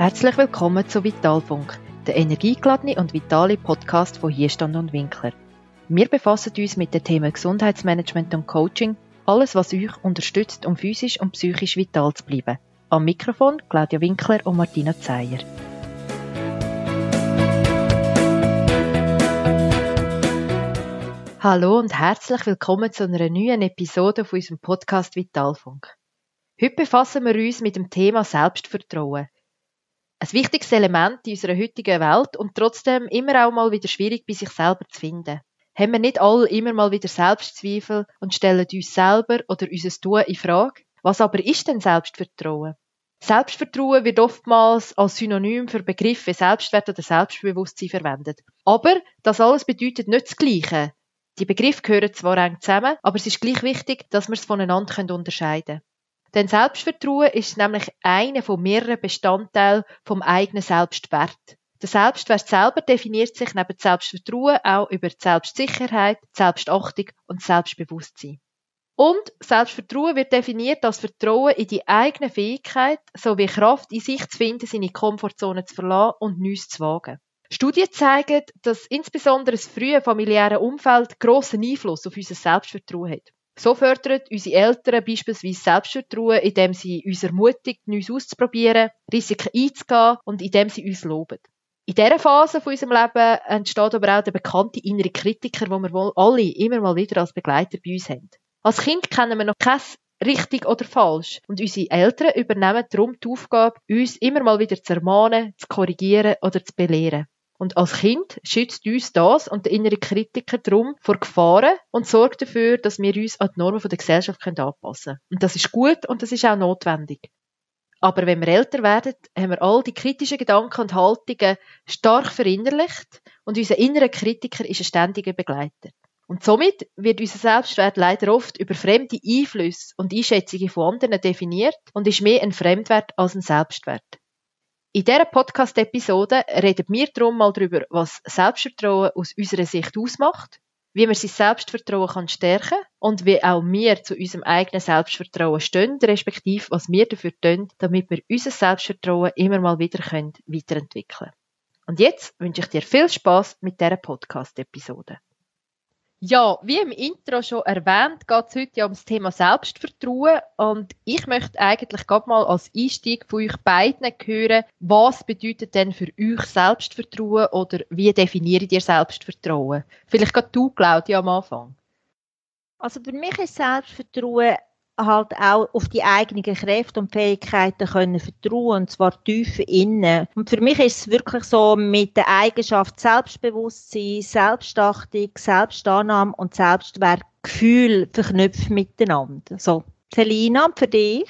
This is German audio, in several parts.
Herzlich willkommen zu Vitalfunk, der energiegeladene und vitale Podcast von Hierstand und Winkler. Wir befassen uns mit den Themen Gesundheitsmanagement und Coaching, alles was euch unterstützt, um physisch und psychisch vital zu bleiben. Am Mikrofon Claudia Winkler und Martina Zeyer. Hallo und herzlich willkommen zu einer neuen Episode von unserem Podcast Vitalfunk. Heute befassen wir uns mit dem Thema Selbstvertrauen. Ein wichtiges Element in unserer heutigen Welt und trotzdem immer auch mal wieder schwierig bei sich selber zu finden. Haben wir nicht alle immer mal wieder Selbstzweifel und stellen uns selber oder unser Tun in Frage? Was aber ist denn Selbstvertrauen? Selbstvertrauen wird oftmals als Synonym für Begriffe Selbstwert oder Selbstbewusstsein verwendet. Aber das alles bedeutet nicht das Gleiche. Die Begriffe gehören zwar eng zusammen, aber es ist gleich wichtig, dass wir es voneinander unterscheiden können. Denn Selbstvertrauen ist nämlich einer von mehreren Bestandteilen vom eigenen Selbstwert. Der Selbstwert selber definiert sich neben Selbstvertrauen auch über Selbstsicherheit, Selbstachtung und Selbstbewusstsein. Und Selbstvertrauen wird definiert als Vertrauen in die eigene Fähigkeit sowie Kraft in sich zu finden, seine Komfortzone zu verlassen und Neues zu wagen. Studien zeigen, dass insbesondere das frühe familiäre Umfeld grossen Einfluss auf unser Selbstvertrauen hat. So fördern unsere Eltern beispielsweise Selbstvertrauen, indem sie uns ermutigen, Neues auszuprobieren, Risiken einzugehen und indem sie uns loben. In dieser Phase von unserem Leben entsteht aber auch der bekannte innere Kritiker, den wir wohl alle immer mal wieder als Begleiter bei uns haben. Als Kind kennen wir noch kein richtig oder falsch. Und unsere Eltern übernehmen darum die Aufgabe, uns immer mal wieder zu ermahnen, zu korrigieren oder zu belehren. Und als Kind schützt uns das und der innere Kritiker darum vor Gefahren und sorgt dafür, dass wir uns an die Normen der Gesellschaft anpassen können. Und das ist gut und das ist auch notwendig. Aber wenn wir älter werden, haben wir all die kritischen Gedanken und Haltungen stark verinnerlicht und unser innerer Kritiker ist ein ständiger Begleiter. Und somit wird unser Selbstwert leider oft über fremde Einflüsse und Einschätzungen von anderen definiert und ist mehr ein Fremdwert als ein Selbstwert. In dieser Podcast-Episode reden wir darum mal darüber, was Selbstvertrauen aus unserer Sicht ausmacht, wie man sein Selbstvertrauen kann stärken und wie auch wir zu unserem eigenen Selbstvertrauen stehen, respektive was wir dafür tun, damit wir unser Selbstvertrauen immer mal wieder können weiterentwickeln können. Und jetzt wünsche ich dir viel Spaß mit dieser Podcast-Episode. Ja, wie im Intro schon erwähnt, geht es heute ja um das Thema Selbstvertrauen und ich möchte eigentlich gerade mal als Einstieg von euch beiden hören, was bedeutet denn für euch Selbstvertrauen oder wie definiert ihr Selbstvertrauen? Vielleicht gerade du, Claudia, am Anfang. Also für mich ist Selbstvertrauen halt auch auf die eigenen Kräfte und Fähigkeiten können vertrauen, und zwar tief innen. Und für mich ist es wirklich so mit der Eigenschaft Selbstbewusstsein, Selbstachtung, Selbstannahme und Selbstwertgefühl verknüpft miteinander. So, Selina, für dich?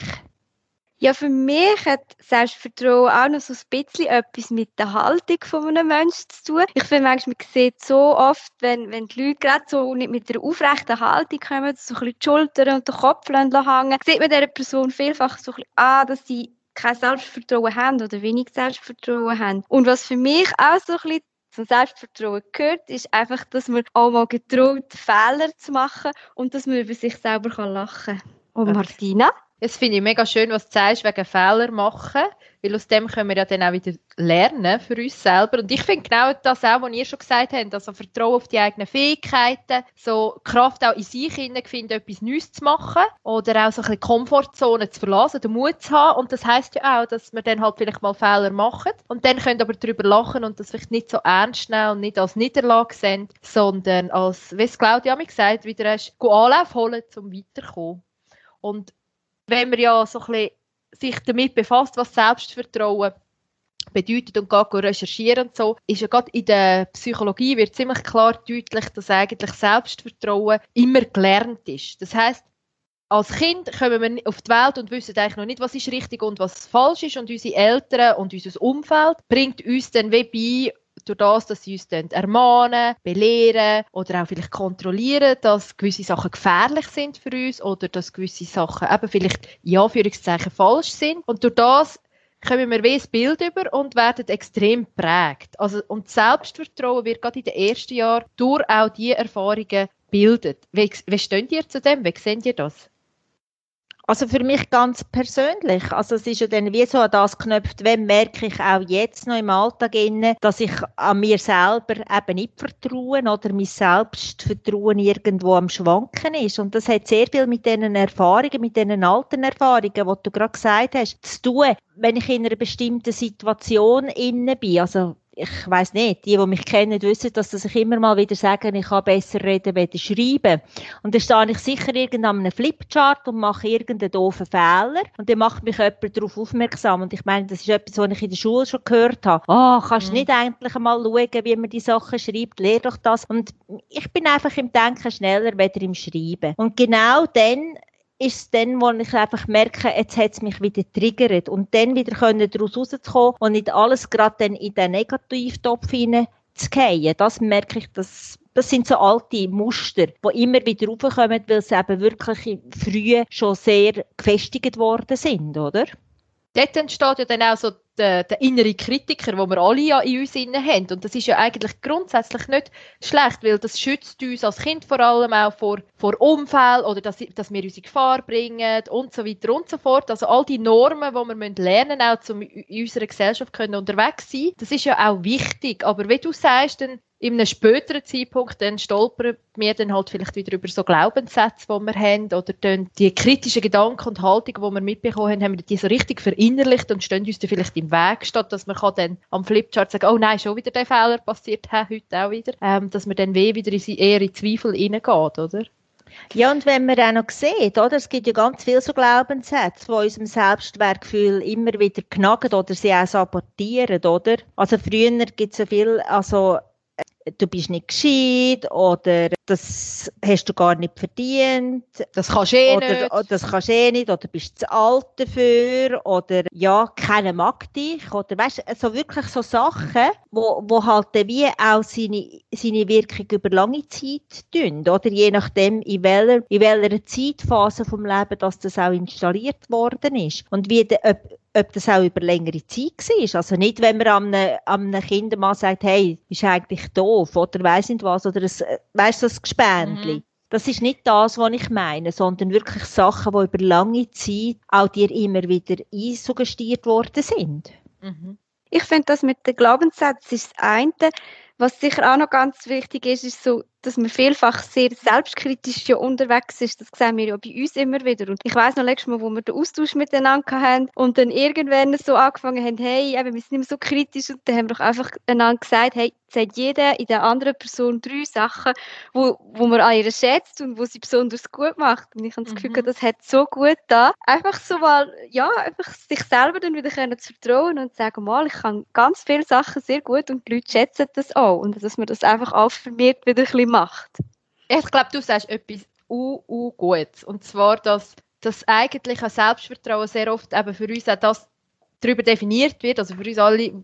Ja, für mich hat Selbstvertrauen auch noch so ein bisschen etwas mit der Haltung von einem Menschen zu tun. Ich finde manchmal, man sieht so oft, wenn, wenn die Leute gerade so nicht mit einer aufrechten Haltung kommen, so ein bisschen die Schultern und den Kopf hängen, sieht man dieser Person vielfach so ein bisschen an, dass sie kein Selbstvertrauen haben oder wenig Selbstvertrauen haben. Und was für mich auch so ein bisschen zum Selbstvertrauen gehört, ist einfach, dass man auch mal getraut, Fehler zu machen und dass man über sich selber lachen kann. Und Martina? Das finde ich mega schön, was du sagst, wegen Fehler machen, weil aus dem können wir ja dann auch wieder lernen für uns selber. Und ich finde genau das auch, was ihr schon gesagt habt, also Vertrauen auf die eigenen Fähigkeiten, so Kraft auch in sich finden, etwas Neues zu machen oder auch so ein bisschen Komfortzone zu verlassen, den Mut zu haben. Und das heißt ja auch, dass wir dann halt vielleicht mal Fehler machen und dann können aber darüber lachen und das vielleicht nicht so ernst nehmen und nicht als Niederlage sehen, sondern als, wie es Claudia mir gesagt wieder hast, Anlauf holen, um weiterzukommen. Und wenn man ja so sich damit befasst, was Selbstvertrauen bedeutet und geht recherchieren und so, ist ja gerade in der Psychologie wird ziemlich klar deutlich, dass eigentlich Selbstvertrauen immer gelernt ist. Das heißt, als Kind kommen wir auf die Welt und wissen eigentlich noch nicht, was ist richtig und was falsch ist und unsere Eltern und unser Umfeld bringt uns dann wie bei, durch das, dass sie uns ermahnen, belehren oder auch vielleicht kontrollieren, dass gewisse Sachen gefährlich sind für uns oder dass gewisse Sachen eben vielleicht in Anführungszeichen falsch sind. Und durch das kommen wir wie ein Bild über und werden extrem prägt. Also, und Selbstvertrauen wird gerade in den ersten Jahren durch auch diese Erfahrungen bildet. Wie, wie steht ihr zu dem? Wie seht ihr das? Also für mich ganz persönlich. Also es ist ja dann wie so an das geknöpft, wenn merke ich auch jetzt noch im Alltag inne, dass ich an mir selber eben nicht vertraue oder mein Selbstvertrauen irgendwo am Schwanken ist. Und das hat sehr viel mit diesen Erfahrungen, mit diesen alten Erfahrungen, die du gerade gesagt hast, zu tun. Wenn ich in einer bestimmten Situation inne bin, also ich weiß nicht, die, die mich kennen, wissen, dass ich immer mal wieder sage, ich kann besser reden, als schreiben. Und dann stehe ich sicher irgendwann einem Flipchart und mache irgendeinen doofen Fehler. Und dann macht mich jemand darauf aufmerksam. Und ich meine, das ist etwas, was ich in der Schule schon gehört habe. Oh, kannst du mhm. nicht eigentlich einmal schauen, wie man die Sachen schreibt? Lehr doch das. Und ich bin einfach im Denken schneller, weder im Schreiben. Und genau dann ist es dann, wo ich einfach merke, jetzt hat es mich wieder triggert und dann wieder können daraus rauszukommen und nicht alles gerade in den Negativtopf hineinzugehen. Das merke ich, dass das sind so alte Muster, die immer wieder raufkommen, weil sie eben wirklich früh schon sehr gefestigt worden sind, oder? Dort entsteht ja dann auch so der, der innere Kritiker, wo wir alle ja in uns innen haben. Und das ist ja eigentlich grundsätzlich nicht schlecht, weil das schützt uns als Kind vor allem auch vor, vor Unfällen oder dass, dass wir unsere Gefahr bringen und so weiter und so fort. Also all die Normen, die wir lernen müssen, auch um in unserer Gesellschaft können unterwegs sein, das ist ja auch wichtig. Aber wie du sagst, dann in einem späteren Zeitpunkt dann stolpern wir dann halt vielleicht wieder über so Glaubenssätze, die wir haben, oder dann die kritischen Gedanken und Haltungen, die wir mitbekommen haben, haben wir die so richtig verinnerlicht und stehen uns dann vielleicht im Weg, statt dass man dann am Flipchart sagen, oh nein, schon wieder der Fehler passiert, hey, heute auch wieder, ähm, dass man dann weh wieder in, eher in Zweifel hineingeht, oder? Ja, und wenn man auch noch sieht, oder, es gibt ja ganz viele so Glaubenssätze, die unserem Selbstwertgefühl immer wieder knacken oder sie auch sabotieren, oder? Also früher gibt es so viel, also du bist nicht gescheit oder das hast du gar nicht verdient. Das kannst du eh oder, nicht. Oder das kannst du eh nicht. Oder bist zu alt dafür. Oder ja, keiner mag dich. Oder weißt also wirklich so Sachen, wo, wo halt wie auch seine, seine Wirkung über lange Zeit tun, oder je nachdem in welcher, in welcher Zeitphase vom Leben dass das auch installiert worden ist. Und wie de, ob, ob das auch über längere Zeit war. Also nicht, wenn man einem, einem Kindermann sagt, hey, ist eigentlich doof oder weiss nicht was, oder ein, weißt du, das Gespendli. Mhm. Das ist nicht das, was ich meine, sondern wirklich Sachen, die über lange Zeit auch dir immer wieder einsuggestiert worden sind. Mhm. Ich finde, das mit den Glaubenssätzen ist das eine. Was sicher auch noch ganz wichtig ist, ist so dass man vielfach sehr selbstkritisch ja unterwegs ist. Das sehen wir ja bei uns immer wieder. Und ich weiß noch letztes Mal, wo wir den Austausch miteinander haben und dann irgendwann so angefangen haben, hey, eben, wir sind nicht mehr so kritisch und dann haben wir doch einfach einander gesagt, hey, sagt jeder in der anderen Person drei Sachen, wo, wo man an ihr schätzt und wo sie besonders gut macht. Und ich habe das Gefühl, mhm. das hat so gut da. Einfach so mal, ja, einfach sich selber dann wieder können zu vertrauen und zu sagen, mal, ich kann ganz viele Sachen sehr gut und die Leute schätzen das auch. Und dass man das einfach auch vermehrt wieder ein bisschen macht. Ich glaube, du sagst etwas u, u gut. Und zwar, dass das eigentliche Selbstvertrauen sehr oft eben für uns auch das darüber definiert wird, also für uns alle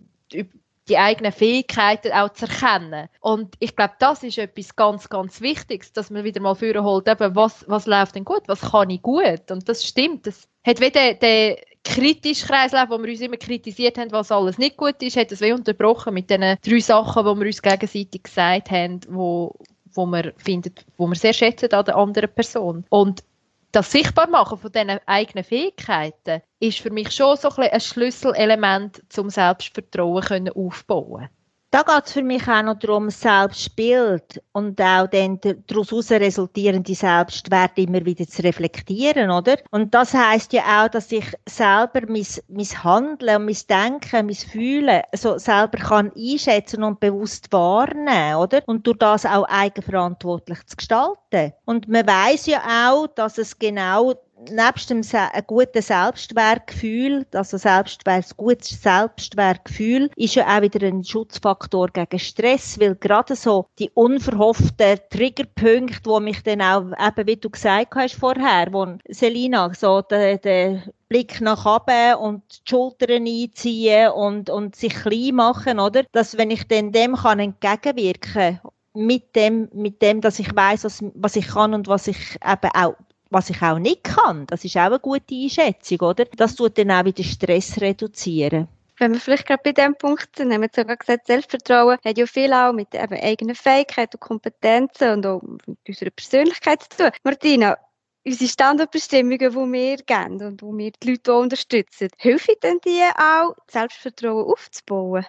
die eigenen Fähigkeiten auch zu erkennen. Und ich glaube, das ist etwas ganz, ganz Wichtiges, dass man wieder mal führen holt, eben, was, was läuft denn gut, was kann ich gut. Und das stimmt. Das hat wieder der kritische Kreislauf, wo wir uns immer kritisiert haben, was alles nicht gut ist, hat das wie unterbrochen mit den drei Sachen, die wir uns gegenseitig gesagt haben, wo, wo wir finden, wo wir sehr schätzen an der anderen Person. Und das Sichtbarmachen von diesen eigenen Fähigkeiten ist für mich schon so ein, ein Schlüsselelement, zum Selbstvertrauen aufbauen da geht es für mich auch noch darum, Selbstbild und auch dann daraus resultierende Selbstwert immer wieder zu reflektieren, oder? Und das heißt ja auch, dass ich selber mein, mein Handeln, mein Denken, mein Fühlen so selber kann einschätzen und bewusst wahrnehmen, oder? Und durch das auch eigenverantwortlich zu gestalten. Und man weiß ja auch, dass es genau nebst dem Se guten Selbstwertgefühl, also Selbstwert, gutes Selbstwertgefühl, ist ja auch wieder ein Schutzfaktor gegen Stress, weil gerade so die unverhofften Triggerpunkte, wo mich dann auch, eben wie du gesagt hast vorher, wo Selina so der, der Blick nach oben und die Schultern einziehen und, und sich klein machen, oder? Dass wenn ich dann dem kann entgegenwirken mit dem, mit dem, dass ich weiß, was, was ich kann und was ich eben auch was ich auch nicht kann, das ist auch eine gute Einschätzung, oder? Das tut dann auch wieder Stress reduzieren. Wenn wir vielleicht gerade bei dem Punkt sind, haben wir sogar gesagt, Selbstvertrauen hat ja viel auch mit eben eigenen Fähigkeiten und Kompetenzen und auch mit unserer Persönlichkeit zu tun. Martina, unsere Standardbestimmungen, die wir geben und wo wir die Leute unterstützen, helfen denn die auch, Selbstvertrauen aufzubauen?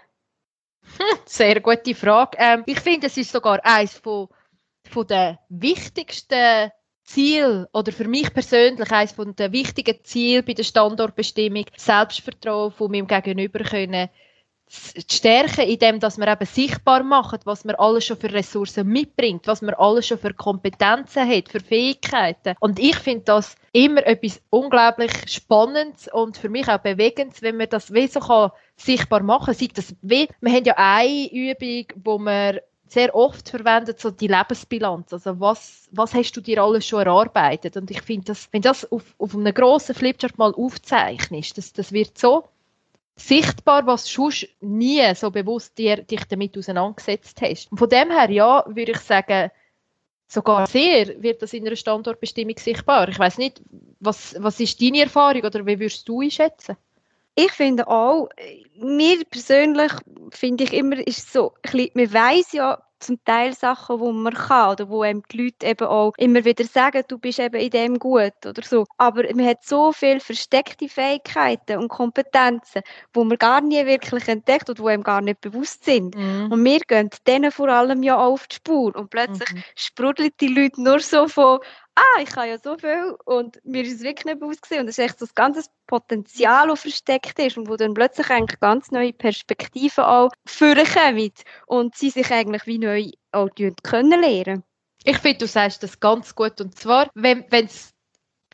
Hm, sehr gute Frage. Ähm, ich finde, es ist sogar eines von, von der wichtigsten Ziel oder für mich persönlich eines von der wichtigen Ziele bei der Standortbestimmung Selbstvertrauen von meinem Gegenüber können stärken, indem dass wir eben sichtbar machen, was man alles schon für Ressourcen mitbringt, was man alles schon für Kompetenzen hat, für Fähigkeiten. Und ich finde das immer etwas unglaublich Spannendes und für mich auch Bewegendes, wenn man das wie so kann sichtbar machen kann. Sei das wie, wir haben ja eine Übung, wo man sehr oft verwendet, so die Lebensbilanz. Also was, was hast du dir alles schon erarbeitet? Und ich finde, wenn das auf, auf einem grossen Flipchart mal aufzeichnest, das, das wird so sichtbar, was du sonst nie so bewusst dir, dich damit auseinandergesetzt hast. Und von dem her, ja, würde ich sagen, sogar sehr wird das in einer Standortbestimmung sichtbar. Ich weiß nicht, was, was ist deine Erfahrung oder wie würdest du einschätzen? Ich finde auch, mir persönlich finde ich immer, ist so, man weiß ja, zum Teil Sachen, wo man kann oder wo einem die Leute eben auch immer wieder sagen, du bist eben in dem gut oder so. Aber man hat so viele versteckte Fähigkeiten und Kompetenzen, wo man gar nie wirklich entdeckt und wo einem gar nicht bewusst sind. Mhm. Und wir gehen denen vor allem ja auf die Spur und plötzlich mhm. sprudeln die Leute nur so von ah, ich habe ja so viel und mir ist es wirklich nicht bewusst gewesen. und es ist echt so das ganze Potenzial, das versteckt ist und wo dann plötzlich eigentlich ganz neue Perspektiven auch vorkommen und sie sich eigentlich wie neu auch können lernen. Ich finde, du sagst das ganz gut und zwar, wenn es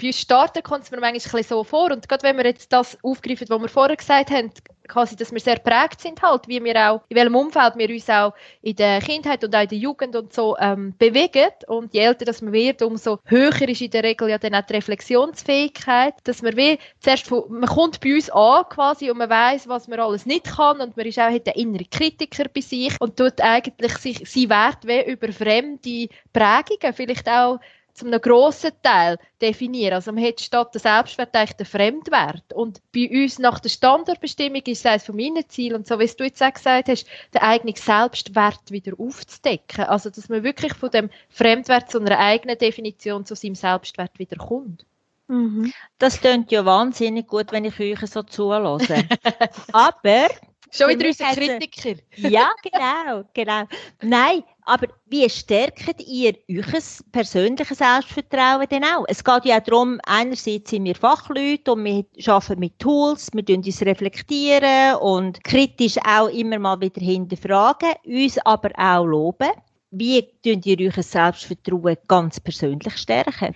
bei uns starten kommt es mir manchmal so vor. Und gerade wenn wir jetzt das aufgreifen, was wir vorher gesagt haben, quasi, dass wir sehr prägt sind halt, wie wir auch, in welchem Umfeld wir uns auch in der Kindheit und auch in der Jugend und so ähm, bewegen. Und je älter das man wird, umso höher ist in der Regel ja dann auch die Reflexionsfähigkeit, dass man wie zuerst von, man kommt bei uns an quasi und man weiß, was man alles nicht kann und man ist auch hat den inneren Kritiker bei sich und tut eigentlich sich, sein Wert wie über fremde Prägungen vielleicht auch zu einem grossen Teil definieren. Also man hat statt der Selbstwert eigentlich den Fremdwert. Und bei uns nach der Standardbestimmung ist es eines von meinen Zielen, und so wie du jetzt auch gesagt hast, den eigenen Selbstwert wieder aufzudecken. Also dass man wirklich von dem Fremdwert zu einer eigenen Definition zu seinem Selbstwert wieder kommt. Mhm. Das klingt ja wahnsinnig gut, wenn ich euch so zulasse. Aber Schon wieder unser Kritiker. Ja, genau, genau. Nein, aber wie stärkt ihr euer persönliches Selbstvertrauen denn auch? Es geht ja auch darum, einerseits sind wir Fachleute und wir arbeiten mit Tools, wir tun uns reflektieren und kritisch auch immer mal wieder hinterfragen, uns aber auch loben. Wie tun ihr euer Selbstvertrauen ganz persönlich stärken?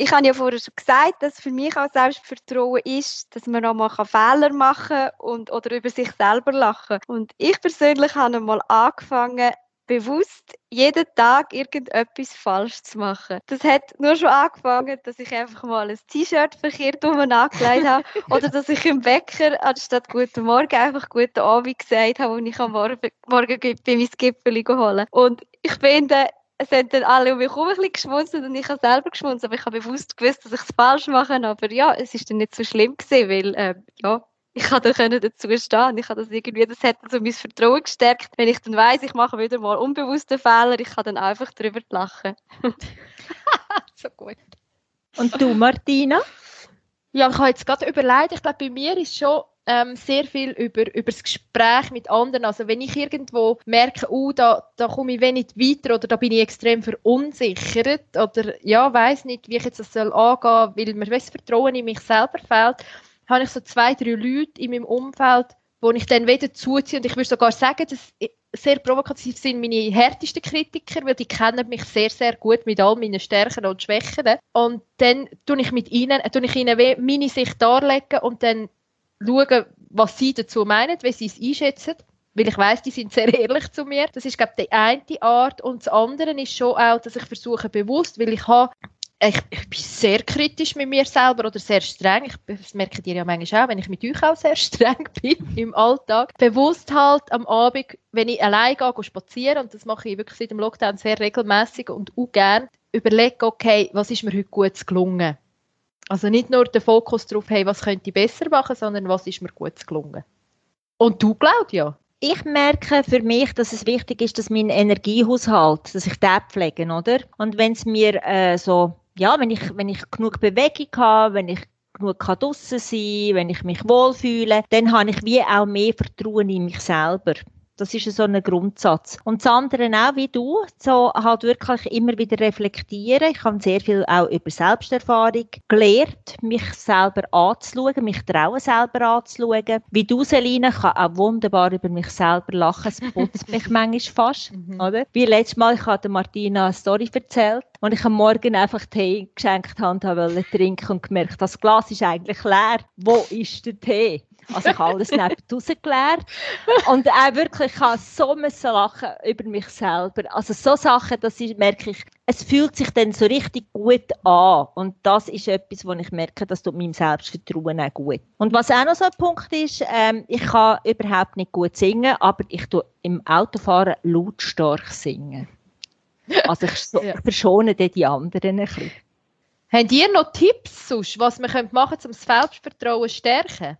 Ich habe ja vorher schon gesagt, dass für mich auch Selbstvertrauen ist, dass man auch mal Fehler machen kann und, oder über sich selber lachen. Und ich persönlich habe mal angefangen, bewusst jeden Tag irgendetwas falsch zu machen. Das hat nur schon angefangen, dass ich einfach mal ein T-Shirt verkehrt um angelegt habe oder dass ich im Bäcker anstatt Guten Morgen einfach Guten Abend gesagt habe und ich am Morgen, morgen bei mein Gipfel holen. Und ich finde, es haben dann alle um mich herum ein bisschen geschmunzelt und ich habe selber geschmunzelt, aber ich habe bewusst gewusst, dass ich es falsch mache, aber ja, es ist dann nicht so schlimm gewesen, weil, äh, ja, ich konnte dazu stehen. Ich habe das irgendwie, das hat so mein Vertrauen gestärkt. Wenn ich dann weiss, ich mache wieder mal unbewusste Fehler, ich kann dann einfach darüber lachen. so gut. Und du, Martina? Ja, ich habe jetzt gerade überlegt, ich glaube, bei mir ist schon ähm, sehr viel über, über das Gespräch mit anderen. Also wenn ich irgendwo merke, oh, da, da komme ich wenig weiter oder da bin ich extrem verunsichert oder ja, weiß nicht, wie ich jetzt das soll angehen, weil mir das Vertrauen in mich selber fehlt, habe ich so zwei, drei Leute in meinem Umfeld, wo ich dann wieder zuziehe und ich würde sogar sagen, dass sehr provokativ sind meine härtesten Kritiker, weil die kennen mich sehr, sehr gut mit all meinen Stärken und Schwächen. Und dann tue ich mit ihnen, tue ich ihnen meine Sicht darlegen und dann schauen, was sie dazu meinen, wie sie es einschätzen. Weil ich weiß, die sind sehr ehrlich zu mir. Das ist, glaube ich, die eine Art. Und das andere ist schon auch, dass ich versuche bewusst, weil ich habe ich, ich, bin sehr kritisch mit mir selber oder sehr streng. Ich, das merkt ihr ja manchmal auch, wenn ich mit euch auch sehr streng bin im Alltag. Bewusst halt am Abend, wenn ich allein gehe, spazieren, und das mache ich wirklich seit dem Lockdown sehr regelmäßig und auch gerne, überlege, okay, was ist mir heute gut gelungen? Also nicht nur der Fokus darauf, hey, was könnte ich besser machen, sondern was ist mir gut gelungen. Und du, Claudia? Ich merke für mich, dass es wichtig ist, dass mein Energiehaushalt, dass ich den pflege, oder? Und wenn es mir äh, so ja, wenn ich, wenn ich genug Bewegung habe, wenn ich genug draussen sein kann, wenn ich mich wohlfühle, dann habe ich wie auch mehr Vertrauen in mich selber. Das ist so ein Grundsatz. Und das andere auch, wie du, so halt wirklich immer wieder reflektieren. Ich habe sehr viel auch über Selbsterfahrung gelernt, mich selber anzuschauen, mich trauen selber anzuschauen. Wie du, Selina, kann auch wunderbar über mich selber lachen. Es putzt mich manchmal fast, mhm. oder? Wie letztes Mal, ich habe Martina eine Story erzählt und ich am Morgen einfach Tee geschenkt habe, wollte trinken und gemerkt, das Glas ist eigentlich leer. Wo ist der Tee? Also ich habe alles neben rausgeleert. Und auch wirklich, ich habe so müssen lachen über mich selber. Also so Sachen, dass ich merke, ich, es fühlt sich dann so richtig gut an. Und das ist etwas, wo ich merke, das tut meinem Selbstvertrauen auch gut. Und was auch noch so ein Punkt ist, ähm, ich kann überhaupt nicht gut singen, aber ich tue im Autofahren lautstark singen. Also ich, so, ja. ich verschone dann die anderen ein bisschen. Habt ihr noch Tipps, sonst, was man machen könnte, um das Selbstvertrauen zu stärken?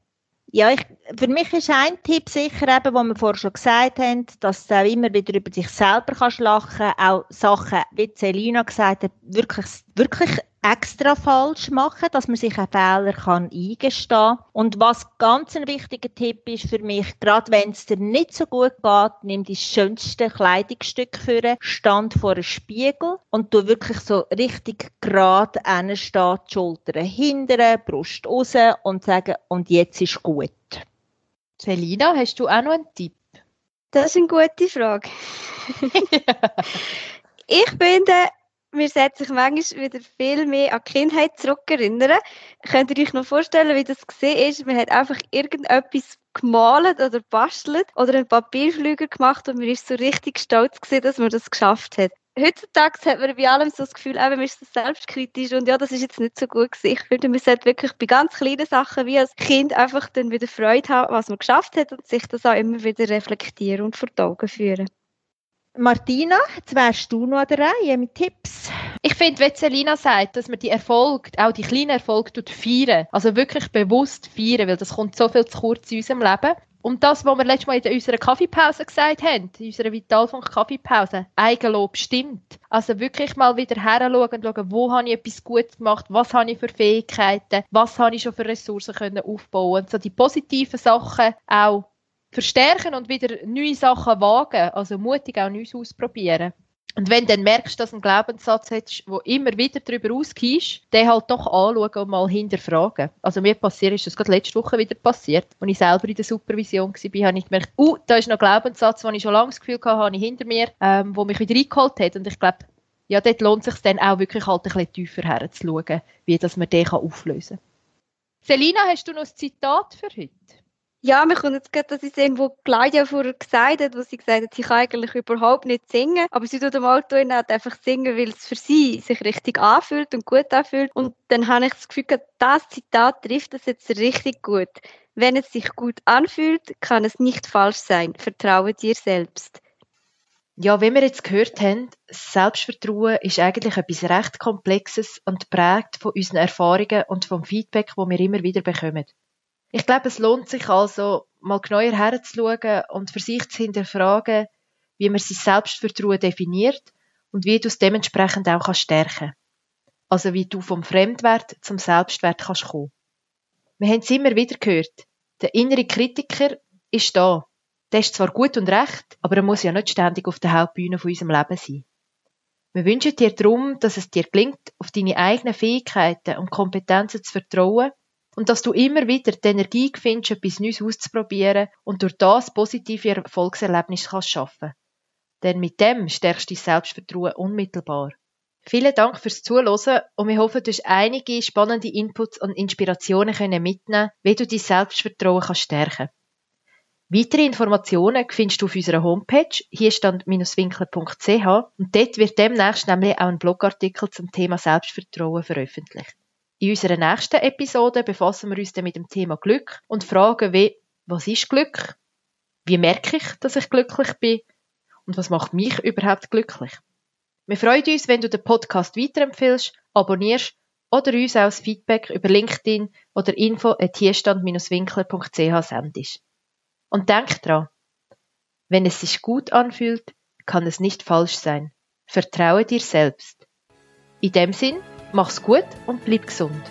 Ja, ich, für mich ist ein Tipp sicher eben, was wir vorher schon gesagt haben, dass du auch immer wieder über sich selber kannst lachen, auch Sachen, wie Selina gesagt hat, wirklich, wirklich extra falsch machen, dass man sich einen Fehler kann eingestehen Und was ganz ein wichtiger Tipp ist für mich, gerade wenn es dir nicht so gut geht, nimm die schönste Kleidungsstück für stand vor einem Spiegel und du wirklich so richtig gerade anstehen, die Schultern hinten, Brust raus und sagen, und jetzt ist gut. Selina, hast du auch noch einen Tipp? Das ist eine gute Frage. ich finde, mir setzt sich manchmal wieder viel mehr an die Kindheit zurückerinnern. Könnt ihr euch noch vorstellen, wie das gesehen ist? Man hat einfach irgendetwas gemalt oder bastelt oder einen Papierflüger gemacht und man ist so richtig stolz gewesen, dass man das geschafft hat. Heutzutage hat man bei allem so das Gefühl, man ist so selbstkritisch und ja, das ist jetzt nicht so gut gewesen. Ich finde, man sollte wirklich bei ganz kleinen Sachen wie als Kind einfach dann wieder Freude haben, was man geschafft hat und sich das auch immer wieder reflektieren und vor Augen führen. Martina, jetzt wärst du noch an der Reihe mit Tipps. Ich finde, wie Selina sagt, dass man die Erfolge, auch die kleinen Erfolge feiern. Also wirklich bewusst feiern, weil das kommt so viel zu kurz in unserem Leben. Und das, was wir letztes Mal in unserer Kaffeepause gesagt haben, in unserer Vitalfunk Kaffeepause, Eigenlob stimmt. Also wirklich mal wieder heranschauen und schauen, wo habe ich etwas gut gemacht, was habe ich für Fähigkeiten, was habe ich schon für Ressourcen können aufbauen. So die positiven Sachen auch verstärken und wieder neue Sachen wagen, also mutig auch Neues ausprobieren. Und wenn du dann merkst, dass du einen Glaubenssatz hast, wo immer wieder darüber ausgehst, den halt doch anschauen und mal hinterfragen. Also mir passiert ist das gerade letzte Woche wieder passiert, als ich selber in der Supervision war, habe ich gemerkt, uh, da ist noch ein Glaubenssatz, den ich schon lange das Gefühl hatte, habe ich hinter mir, ähm, wo mich wieder reingeholt hat. Und ich glaube, ja, dort lohnt es sich dann auch wirklich halt ein bisschen tiefer herzuschauen, wie dass man den auflösen kann. Selina, hast du noch ein Zitat für heute? Ja, mir kommt jetzt gerade, dass es irgendwo Claudia vorher gesagt hat, wo sie gesagt hat, sie kann eigentlich überhaupt nicht singen, aber sie tut am Auto einfach singen, weil es für sie sich richtig anfühlt und gut anfühlt. Und dann habe ich das Gefühl, das Zitat trifft das jetzt richtig gut. Wenn es sich gut anfühlt, kann es nicht falsch sein. Vertraue dir selbst. Ja, wie wir jetzt gehört haben, Selbstvertrauen ist eigentlich etwas recht Komplexes und prägt von unseren Erfahrungen und vom Feedback, das wir immer wieder bekommen. Ich glaube, es lohnt sich also, mal genauer herzuschauen und für sich zu hinterfragen, wie man sein Selbstvertrauen definiert und wie du es dementsprechend auch kannst stärken Also wie du vom Fremdwert zum Selbstwert kannst kommen. Wir haben es immer wieder gehört. Der innere Kritiker ist da. Der ist zwar gut und recht, aber er muss ja nicht ständig auf der Hauptbühne von unserem Leben sein. Wir wünschen dir darum, dass es dir gelingt, auf deine eigenen Fähigkeiten und Kompetenzen zu vertrauen und dass du immer wieder die Energie findest, etwas Neues auszuprobieren und durch das positive Erfolgserlebnisse kannst schaffen. Denn mit dem stärkst du dein Selbstvertrauen unmittelbar. Vielen Dank fürs Zuhören und wir hoffen, du hast einige spannende Inputs und Inspirationen mitnehmen wie du dein Selbstvertrauen kannst stärken Weitere Informationen findest du auf unserer Homepage hierstand-winkler.ch und dort wird demnächst nämlich auch ein Blogartikel zum Thema Selbstvertrauen veröffentlicht. In unserer nächsten Episode befassen wir uns dann mit dem Thema Glück und fragen, wie, was ist Glück? Wie merke ich, dass ich glücklich bin? Und was macht mich überhaupt glücklich? Wir freuen uns, wenn du den Podcast weiterempfiehlst, abonnierst oder uns auch das Feedback über LinkedIn oder info winklerch sendest. Und denk dran, wenn es sich gut anfühlt, kann es nicht falsch sein. Vertraue dir selbst. In dem Sinn, Mach's gut und bleib gesund.